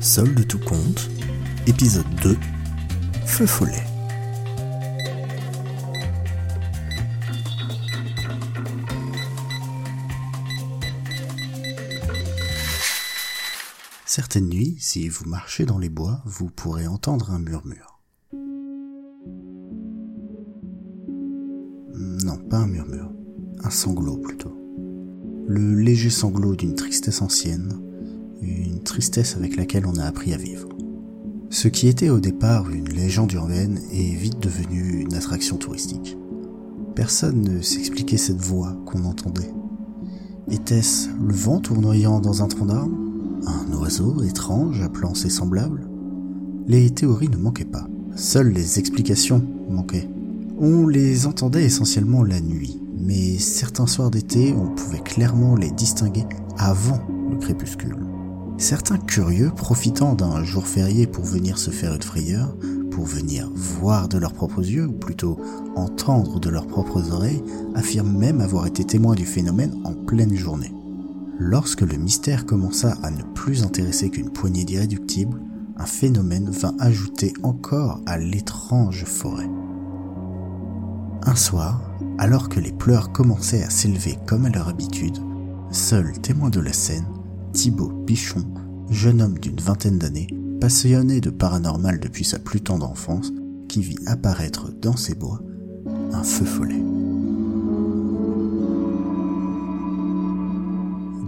Sol de tout compte, épisode 2, Feu follet. Certaines nuits, si vous marchez dans les bois, vous pourrez entendre un murmure. Non, pas un murmure, un sanglot plutôt. Le léger sanglot d'une tristesse ancienne, tristesse avec laquelle on a appris à vivre. Ce qui était au départ une légende urbaine est vite devenu une attraction touristique. Personne ne s'expliquait cette voix qu'on entendait. Était-ce le vent tournoyant dans un tronc d'arbre? Un oiseau étrange appelant ses semblables? Les théories ne manquaient pas. Seules les explications manquaient. On les entendait essentiellement la nuit, mais certains soirs d'été, on pouvait clairement les distinguer avant le crépuscule. Certains curieux, profitant d'un jour férié pour venir se faire une frayeur, pour venir voir de leurs propres yeux, ou plutôt entendre de leurs propres oreilles, affirment même avoir été témoins du phénomène en pleine journée. Lorsque le mystère commença à ne plus intéresser qu'une poignée d'irréductibles, un phénomène vint ajouter encore à l'étrange forêt. Un soir, alors que les pleurs commençaient à s'élever comme à leur habitude, seul témoin de la scène, Thibaut Pichon, jeune homme d'une vingtaine d'années, passionné de paranormal depuis sa plus tendre enfance, qui vit apparaître dans ses bois un feu follet.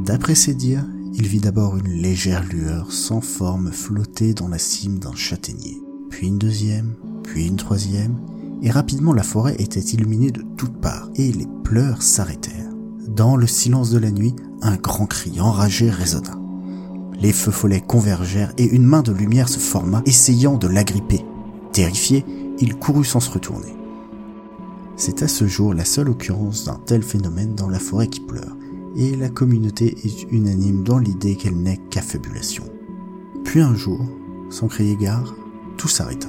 D'après ses dires, il vit d'abord une légère lueur sans forme flotter dans la cime d'un châtaignier, puis une deuxième, puis une troisième, et rapidement la forêt était illuminée de toutes parts, et les pleurs s'arrêtèrent. Dans le silence de la nuit, un grand cri enragé résonna. Les feux follets convergèrent et une main de lumière se forma, essayant de l'agripper. Terrifié, il courut sans se retourner. C'est à ce jour la seule occurrence d'un tel phénomène dans la forêt qui pleure, et la communauté est unanime dans l'idée qu'elle n'est qu'affabulation. Puis un jour, sans crier gare, tout s'arrêta.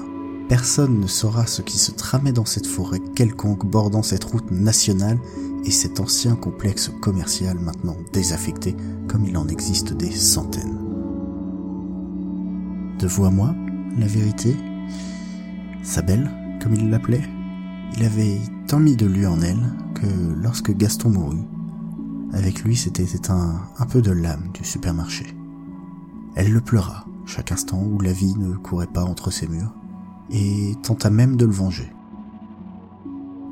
Personne ne saura ce qui se tramait dans cette forêt quelconque bordant cette route nationale et cet ancien complexe commercial maintenant désaffecté comme il en existe des centaines. De vous à moi, la vérité, sa belle, comme il l'appelait, il avait tant mis de lui en elle que lorsque Gaston mourut, avec lui, c'était éteint un peu de l'âme du supermarché. Elle le pleura chaque instant où la vie ne courait pas entre ses murs, et tenta même de le venger.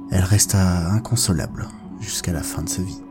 Elle resta inconsolable jusqu'à la fin de sa vie.